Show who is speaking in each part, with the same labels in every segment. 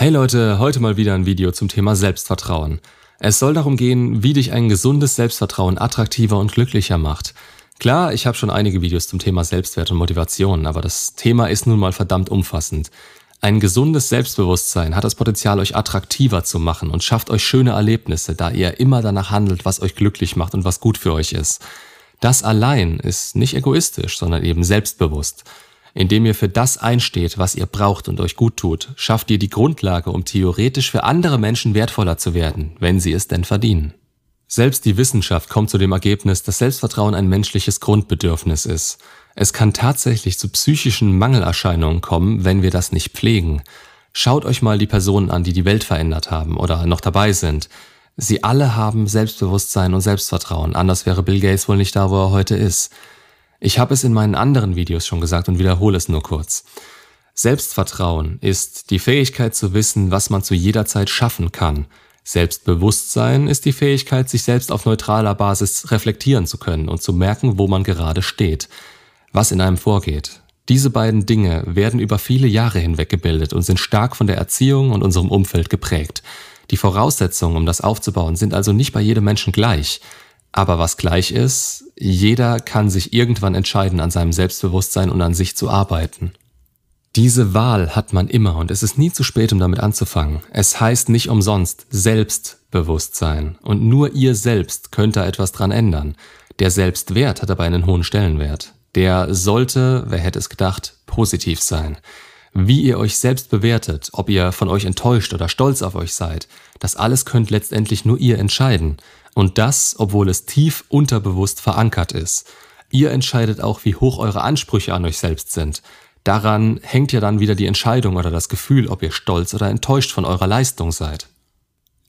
Speaker 1: Hey Leute, heute mal wieder ein Video zum Thema Selbstvertrauen. Es soll darum gehen, wie dich ein gesundes Selbstvertrauen attraktiver und glücklicher macht. Klar, ich habe schon einige Videos zum Thema Selbstwert und Motivation, aber das Thema ist nun mal verdammt umfassend. Ein gesundes Selbstbewusstsein hat das Potenzial, euch attraktiver zu machen und schafft euch schöne Erlebnisse, da ihr immer danach handelt, was euch glücklich macht und was gut für euch ist. Das allein ist nicht egoistisch, sondern eben selbstbewusst. Indem ihr für das einsteht, was ihr braucht und euch gut tut, schafft ihr die Grundlage, um theoretisch für andere Menschen wertvoller zu werden, wenn sie es denn verdienen. Selbst die Wissenschaft kommt zu dem Ergebnis, dass Selbstvertrauen ein menschliches Grundbedürfnis ist. Es kann tatsächlich zu psychischen Mangelerscheinungen kommen, wenn wir das nicht pflegen. Schaut euch mal die Personen an, die die Welt verändert haben oder noch dabei sind. Sie alle haben Selbstbewusstsein und Selbstvertrauen, anders wäre Bill Gates wohl nicht da, wo er heute ist. Ich habe es in meinen anderen Videos schon gesagt und wiederhole es nur kurz. Selbstvertrauen ist die Fähigkeit zu wissen, was man zu jeder Zeit schaffen kann. Selbstbewusstsein ist die Fähigkeit, sich selbst auf neutraler Basis reflektieren zu können und zu merken, wo man gerade steht was in einem vorgeht. Diese beiden Dinge werden über viele Jahre hinweg gebildet und sind stark von der Erziehung und unserem Umfeld geprägt. Die Voraussetzungen, um das aufzubauen, sind also nicht bei jedem Menschen gleich. Aber was gleich ist, jeder kann sich irgendwann entscheiden, an seinem Selbstbewusstsein und an sich zu arbeiten. Diese Wahl hat man immer und es ist nie zu spät, um damit anzufangen. Es heißt nicht umsonst Selbstbewusstsein und nur ihr selbst könnt da etwas dran ändern. Der Selbstwert hat aber einen hohen Stellenwert der sollte, wer hätte es gedacht, positiv sein. Wie ihr euch selbst bewertet, ob ihr von euch enttäuscht oder stolz auf euch seid, das alles könnt letztendlich nur ihr entscheiden. Und das, obwohl es tief unterbewusst verankert ist. Ihr entscheidet auch, wie hoch eure Ansprüche an euch selbst sind. Daran hängt ja dann wieder die Entscheidung oder das Gefühl, ob ihr stolz oder enttäuscht von eurer Leistung seid.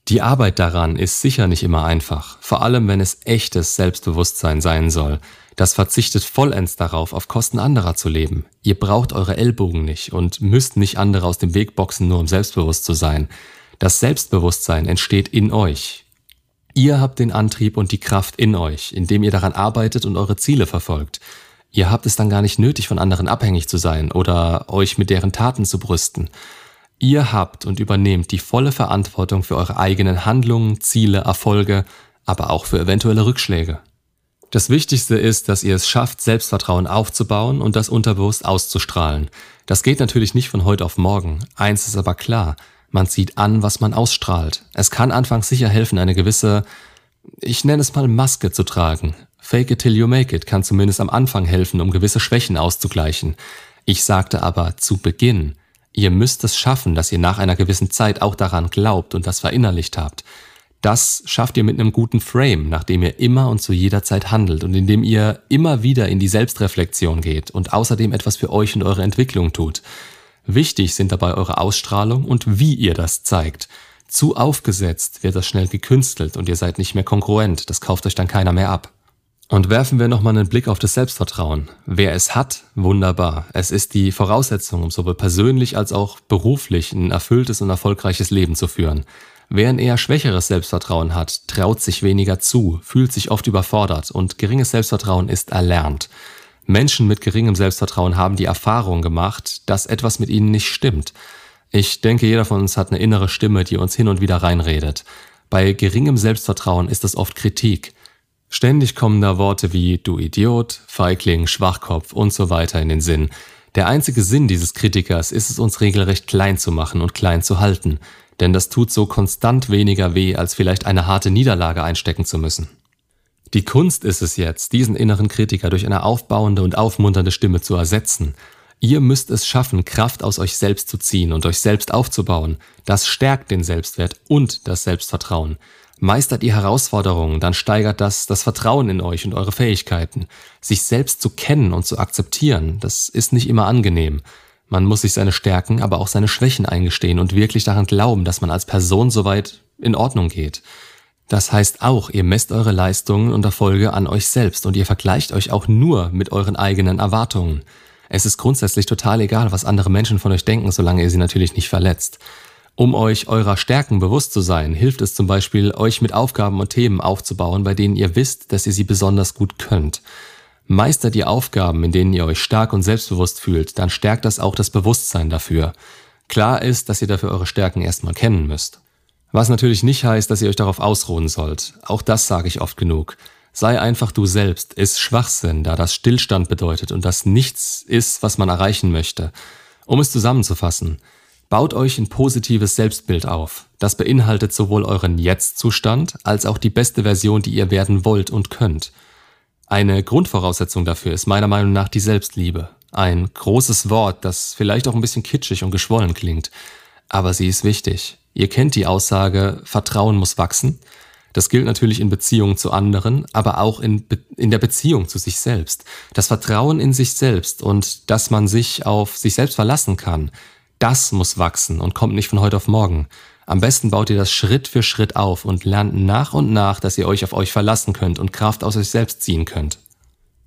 Speaker 1: Die Arbeit daran ist sicher nicht immer einfach, vor allem wenn es echtes Selbstbewusstsein sein soll. Das verzichtet vollends darauf, auf Kosten anderer zu leben. Ihr braucht eure Ellbogen nicht und müsst nicht andere aus dem Weg boxen, nur um selbstbewusst zu sein. Das Selbstbewusstsein entsteht in euch. Ihr habt den Antrieb und die Kraft in euch, indem ihr daran arbeitet und eure Ziele verfolgt. Ihr habt es dann gar nicht nötig, von anderen abhängig zu sein oder euch mit deren Taten zu brüsten. Ihr habt und übernehmt die volle Verantwortung für eure eigenen Handlungen, Ziele, Erfolge, aber auch für eventuelle Rückschläge. Das Wichtigste ist, dass ihr es schafft, Selbstvertrauen aufzubauen und das unterbewusst auszustrahlen. Das geht natürlich nicht von heute auf morgen. Eins ist aber klar, man zieht an, was man ausstrahlt. Es kann anfangs sicher helfen, eine gewisse, ich nenne es mal Maske zu tragen. Fake it till you make it kann zumindest am Anfang helfen, um gewisse Schwächen auszugleichen. Ich sagte aber zu Beginn, Ihr müsst es schaffen, dass ihr nach einer gewissen Zeit auch daran glaubt und das verinnerlicht habt. Das schafft ihr mit einem guten Frame, nachdem ihr immer und zu jeder Zeit handelt und indem ihr immer wieder in die Selbstreflexion geht und außerdem etwas für euch und eure Entwicklung tut. Wichtig sind dabei eure Ausstrahlung und wie ihr das zeigt. Zu aufgesetzt wird das schnell gekünstelt und ihr seid nicht mehr konkurrent, das kauft euch dann keiner mehr ab. Und werfen wir nochmal einen Blick auf das Selbstvertrauen. Wer es hat, wunderbar. Es ist die Voraussetzung, um sowohl persönlich als auch beruflich ein erfülltes und erfolgreiches Leben zu führen. Wer ein eher schwächeres Selbstvertrauen hat, traut sich weniger zu, fühlt sich oft überfordert und geringes Selbstvertrauen ist erlernt. Menschen mit geringem Selbstvertrauen haben die Erfahrung gemacht, dass etwas mit ihnen nicht stimmt. Ich denke, jeder von uns hat eine innere Stimme, die uns hin und wieder reinredet. Bei geringem Selbstvertrauen ist es oft Kritik. Ständig kommen da Worte wie du Idiot, Feigling, Schwachkopf und so weiter in den Sinn. Der einzige Sinn dieses Kritikers ist es uns regelrecht klein zu machen und klein zu halten, denn das tut so konstant weniger weh, als vielleicht eine harte Niederlage einstecken zu müssen. Die Kunst ist es jetzt, diesen inneren Kritiker durch eine aufbauende und aufmunternde Stimme zu ersetzen. Ihr müsst es schaffen, Kraft aus euch selbst zu ziehen und euch selbst aufzubauen. Das stärkt den Selbstwert und das Selbstvertrauen. Meistert ihr Herausforderungen, dann steigert das das Vertrauen in euch und eure Fähigkeiten. Sich selbst zu kennen und zu akzeptieren, das ist nicht immer angenehm. Man muss sich seine Stärken, aber auch seine Schwächen eingestehen und wirklich daran glauben, dass man als Person soweit in Ordnung geht. Das heißt auch, ihr messt eure Leistungen und Erfolge an euch selbst und ihr vergleicht euch auch nur mit euren eigenen Erwartungen. Es ist grundsätzlich total egal, was andere Menschen von euch denken, solange ihr sie natürlich nicht verletzt. Um euch eurer Stärken bewusst zu sein, hilft es zum Beispiel, euch mit Aufgaben und Themen aufzubauen, bei denen ihr wisst, dass ihr sie besonders gut könnt. Meistert ihr Aufgaben, in denen ihr euch stark und selbstbewusst fühlt, dann stärkt das auch das Bewusstsein dafür. Klar ist, dass ihr dafür eure Stärken erstmal kennen müsst. Was natürlich nicht heißt, dass ihr euch darauf ausruhen sollt. Auch das sage ich oft genug. Sei einfach du selbst ist Schwachsinn, da das Stillstand bedeutet und das nichts ist, was man erreichen möchte. Um es zusammenzufassen, baut euch ein positives Selbstbild auf. Das beinhaltet sowohl euren Jetzt-Zustand als auch die beste Version, die ihr werden wollt und könnt. Eine Grundvoraussetzung dafür ist meiner Meinung nach die Selbstliebe. Ein großes Wort, das vielleicht auch ein bisschen kitschig und geschwollen klingt, aber sie ist wichtig. Ihr kennt die Aussage, Vertrauen muss wachsen. Das gilt natürlich in Beziehungen zu anderen, aber auch in, Be in der Beziehung zu sich selbst. Das Vertrauen in sich selbst und dass man sich auf sich selbst verlassen kann, das muss wachsen und kommt nicht von heute auf morgen. Am besten baut ihr das Schritt für Schritt auf und lernt nach und nach, dass ihr euch auf euch verlassen könnt und Kraft aus euch selbst ziehen könnt.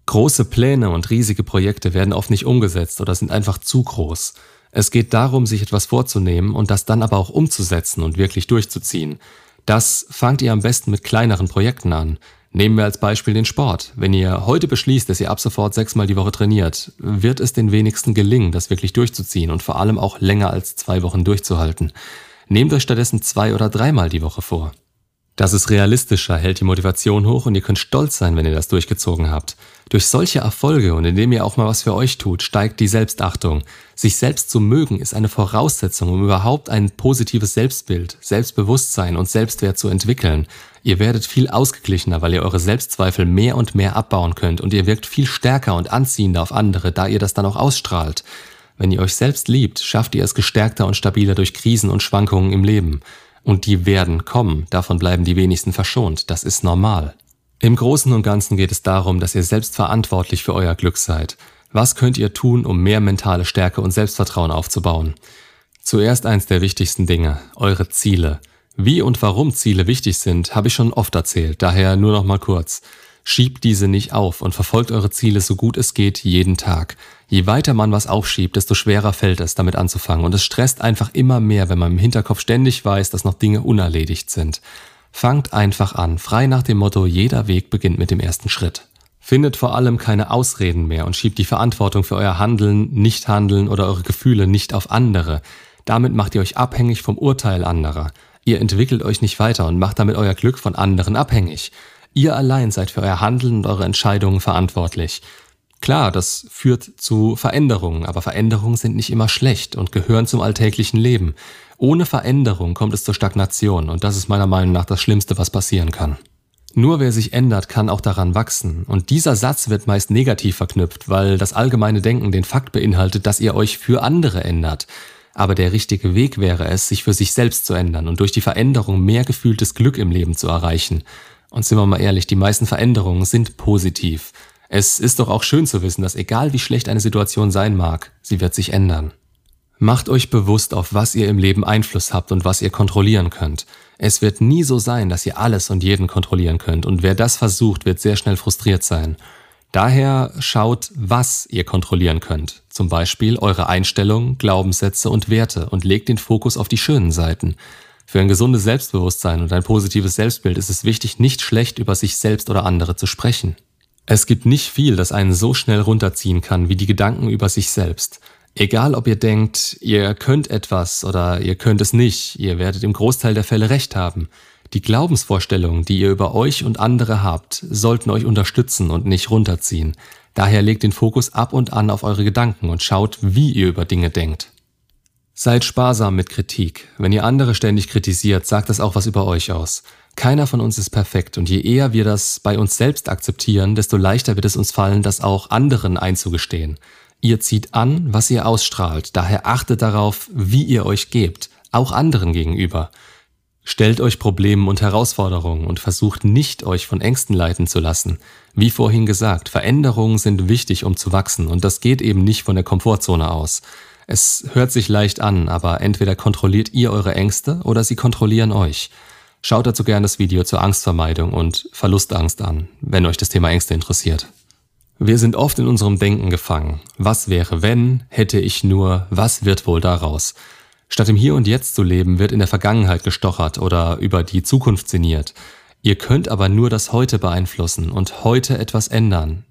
Speaker 1: Große Pläne und riesige Projekte werden oft nicht umgesetzt oder sind einfach zu groß. Es geht darum, sich etwas vorzunehmen und das dann aber auch umzusetzen und wirklich durchzuziehen. Das fangt ihr am besten mit kleineren Projekten an. Nehmen wir als Beispiel den Sport. Wenn ihr heute beschließt, dass ihr ab sofort sechsmal die Woche trainiert, wird es den wenigsten gelingen, das wirklich durchzuziehen und vor allem auch länger als zwei Wochen durchzuhalten. Nehmt euch stattdessen zwei oder dreimal die Woche vor. Das ist realistischer, hält die Motivation hoch und ihr könnt stolz sein, wenn ihr das durchgezogen habt. Durch solche Erfolge und indem ihr auch mal was für euch tut, steigt die Selbstachtung. Sich selbst zu mögen ist eine Voraussetzung, um überhaupt ein positives Selbstbild, Selbstbewusstsein und Selbstwert zu entwickeln. Ihr werdet viel ausgeglichener, weil ihr eure Selbstzweifel mehr und mehr abbauen könnt und ihr wirkt viel stärker und anziehender auf andere, da ihr das dann auch ausstrahlt. Wenn ihr euch selbst liebt, schafft ihr es gestärkter und stabiler durch Krisen und Schwankungen im Leben. Und die werden kommen, davon bleiben die wenigsten verschont, das ist normal. Im Großen und Ganzen geht es darum, dass ihr selbst verantwortlich für euer Glück seid. Was könnt ihr tun, um mehr mentale Stärke und Selbstvertrauen aufzubauen? Zuerst eins der wichtigsten Dinge, eure Ziele. Wie und warum Ziele wichtig sind, habe ich schon oft erzählt, daher nur noch mal kurz. Schiebt diese nicht auf und verfolgt eure Ziele so gut es geht jeden Tag. Je weiter man was aufschiebt, desto schwerer fällt es, damit anzufangen. Und es stresst einfach immer mehr, wenn man im Hinterkopf ständig weiß, dass noch Dinge unerledigt sind. Fangt einfach an, frei nach dem Motto, jeder Weg beginnt mit dem ersten Schritt. Findet vor allem keine Ausreden mehr und schiebt die Verantwortung für euer Handeln, Nichthandeln oder eure Gefühle nicht auf andere. Damit macht ihr euch abhängig vom Urteil anderer. Ihr entwickelt euch nicht weiter und macht damit euer Glück von anderen abhängig. Ihr allein seid für euer Handeln und eure Entscheidungen verantwortlich. Klar, das führt zu Veränderungen, aber Veränderungen sind nicht immer schlecht und gehören zum alltäglichen Leben. Ohne Veränderung kommt es zur Stagnation und das ist meiner Meinung nach das Schlimmste, was passieren kann. Nur wer sich ändert, kann auch daran wachsen. Und dieser Satz wird meist negativ verknüpft, weil das allgemeine Denken den Fakt beinhaltet, dass ihr euch für andere ändert. Aber der richtige Weg wäre es, sich für sich selbst zu ändern und durch die Veränderung mehr gefühltes Glück im Leben zu erreichen. Und sind wir mal ehrlich, die meisten Veränderungen sind positiv. Es ist doch auch schön zu wissen, dass egal wie schlecht eine Situation sein mag, sie wird sich ändern. Macht euch bewusst, auf was ihr im Leben Einfluss habt und was ihr kontrollieren könnt. Es wird nie so sein, dass ihr alles und jeden kontrollieren könnt, und wer das versucht, wird sehr schnell frustriert sein. Daher schaut, was ihr kontrollieren könnt, zum Beispiel eure Einstellungen, Glaubenssätze und Werte und legt den Fokus auf die schönen Seiten. Für ein gesundes Selbstbewusstsein und ein positives Selbstbild ist es wichtig, nicht schlecht über sich selbst oder andere zu sprechen. Es gibt nicht viel, das einen so schnell runterziehen kann wie die Gedanken über sich selbst. Egal ob ihr denkt, ihr könnt etwas oder ihr könnt es nicht, ihr werdet im Großteil der Fälle recht haben. Die Glaubensvorstellungen, die ihr über euch und andere habt, sollten euch unterstützen und nicht runterziehen. Daher legt den Fokus ab und an auf eure Gedanken und schaut, wie ihr über Dinge denkt. Seid sparsam mit Kritik. Wenn ihr andere ständig kritisiert, sagt das auch was über euch aus. Keiner von uns ist perfekt und je eher wir das bei uns selbst akzeptieren, desto leichter wird es uns fallen, das auch anderen einzugestehen. Ihr zieht an, was ihr ausstrahlt, daher achtet darauf, wie ihr euch gebt, auch anderen gegenüber. Stellt euch Problemen und Herausforderungen und versucht nicht, euch von Ängsten leiten zu lassen. Wie vorhin gesagt, Veränderungen sind wichtig, um zu wachsen und das geht eben nicht von der Komfortzone aus. Es hört sich leicht an, aber entweder kontrolliert ihr eure Ängste oder sie kontrollieren euch. Schaut dazu gerne das Video zur Angstvermeidung und Verlustangst an, wenn euch das Thema Ängste interessiert. Wir sind oft in unserem Denken gefangen. Was wäre wenn, hätte ich nur, was wird wohl daraus? Statt im Hier und Jetzt zu leben, wird in der Vergangenheit gestochert oder über die Zukunft sinniert. Ihr könnt aber nur das Heute beeinflussen und heute etwas ändern.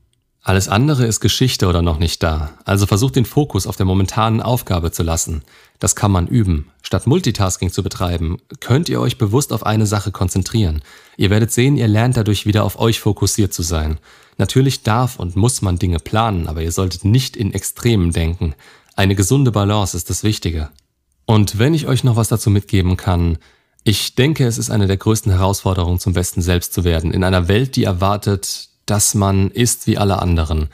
Speaker 1: Alles andere ist Geschichte oder noch nicht da, also versucht den Fokus auf der momentanen Aufgabe zu lassen. Das kann man üben. Statt Multitasking zu betreiben, könnt ihr euch bewusst auf eine Sache konzentrieren. Ihr werdet sehen, ihr lernt dadurch wieder auf euch fokussiert zu sein. Natürlich darf und muss man Dinge planen, aber ihr solltet nicht in Extremen denken. Eine gesunde Balance ist das Wichtige. Und wenn ich euch noch was dazu mitgeben kann, ich denke, es ist eine der größten Herausforderungen, zum besten selbst zu werden, in einer Welt, die erwartet, dass man ist wie alle anderen.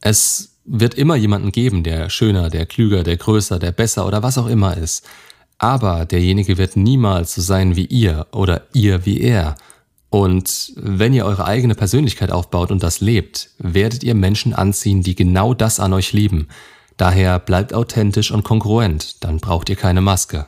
Speaker 1: Es wird immer jemanden geben, der schöner, der klüger, der größer, der besser oder was auch immer ist. Aber derjenige wird niemals so sein wie ihr oder ihr wie er. Und wenn ihr eure eigene Persönlichkeit aufbaut und das lebt, werdet ihr Menschen anziehen, die genau das an euch lieben. Daher bleibt authentisch und kongruent, dann braucht ihr keine Maske.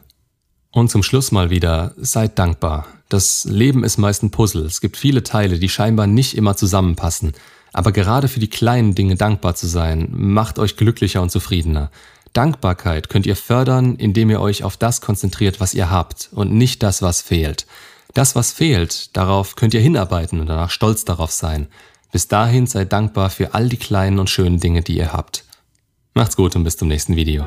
Speaker 1: Und zum Schluss mal wieder, seid dankbar. Das Leben ist meist ein Puzzle. Es gibt viele Teile, die scheinbar nicht immer zusammenpassen. Aber gerade für die kleinen Dinge dankbar zu sein, macht euch glücklicher und zufriedener. Dankbarkeit könnt ihr fördern, indem ihr euch auf das konzentriert, was ihr habt und nicht das, was fehlt. Das, was fehlt, darauf könnt ihr hinarbeiten und danach stolz darauf sein. Bis dahin seid dankbar für all die kleinen und schönen Dinge, die ihr habt. Macht's gut und bis zum nächsten Video.